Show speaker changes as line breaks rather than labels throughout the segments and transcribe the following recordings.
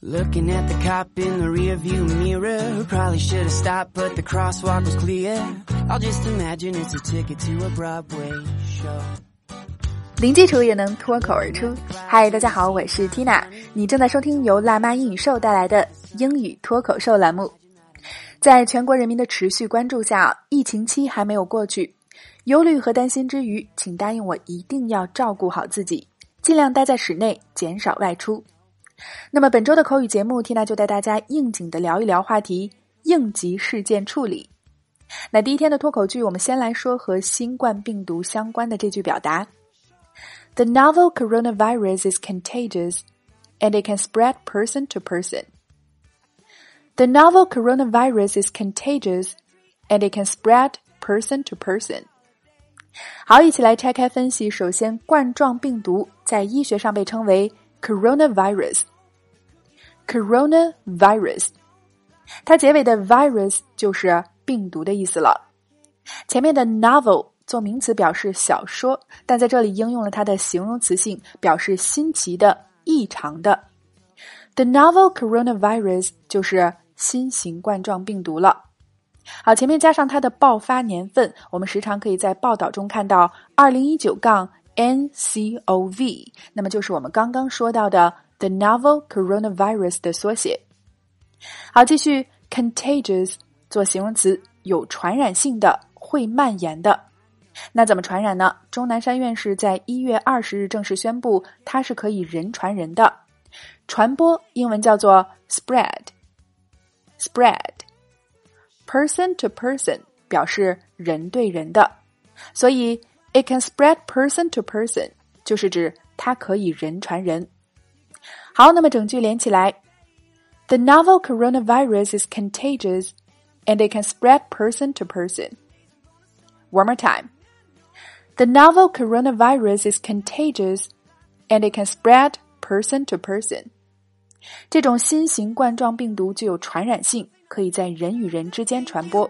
Looking at the cop in the rearview mirror, probably should have stopped, but the crosswalk was clear. I'll just imagine it's a ticket to a Broadway show.
零基础也能脱口而出。嗨，大家好，我是 Tina，你正在收听由辣妈英语秀带来的英语脱口秀栏目。在全国人民的持续关注下，疫情期还没有过去，忧虑和担心之余，请答应我一定要照顾好自己，尽量待在室内，减少外出。那么本周的口语节目，Tina 就带大家应景的聊一聊话题：应急事件处理。那第一天的脱口剧，我们先来说和新冠病毒相关的这句表达。The novel coronavirus is contagious and it can spread person to person. The novel coronavirus is contagious and it can spread person to person. 好，一起来拆开分析。首先，冠状病毒在医学上被称为 coronavirus。coronavirus，它结尾的 virus 就是病毒的意思了。前面的 novel 做名词表示小说，但在这里应用了它的形容词性，表示新奇的、异常的。The novel coronavirus 就是新型冠状病毒了。好，前面加上它的爆发年份，我们时常可以在报道中看到二零一九杠 NCOV，那么就是我们刚刚说到的 the novel coronavirus 的缩写。好，继续 contagious 做形容词，有传染性的，会蔓延的。那怎么传染呢？钟南山院士在一月二十日正式宣布，它是可以人传人的。传播英文叫做 spread，spread，person to person 表示人对人的，所以 it can spread person to person 就是指它可以人传人。好，那么整句连起来，The novel coronavirus is contagious and it can spread person to person. One more time. The novel coronavirus is contagious and it can spread person to person. 这种新型冠状病毒具有传染性，可以在人与人之间传播。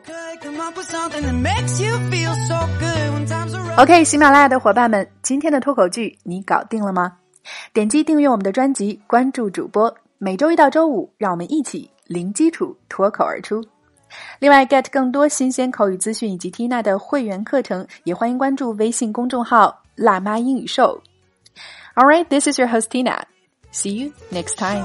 OK，喜马拉雅的伙伴们，今天的脱口剧你搞定了吗？点击订阅我们的专辑，关注主播，每周一到周五，让我们一起零基础脱口而出。另外，get 更多新鲜口语资讯以及 Tina 的会员课程，也欢迎关注微信公众号“辣妈英语秀”。All right, this is your host Tina. See you next time.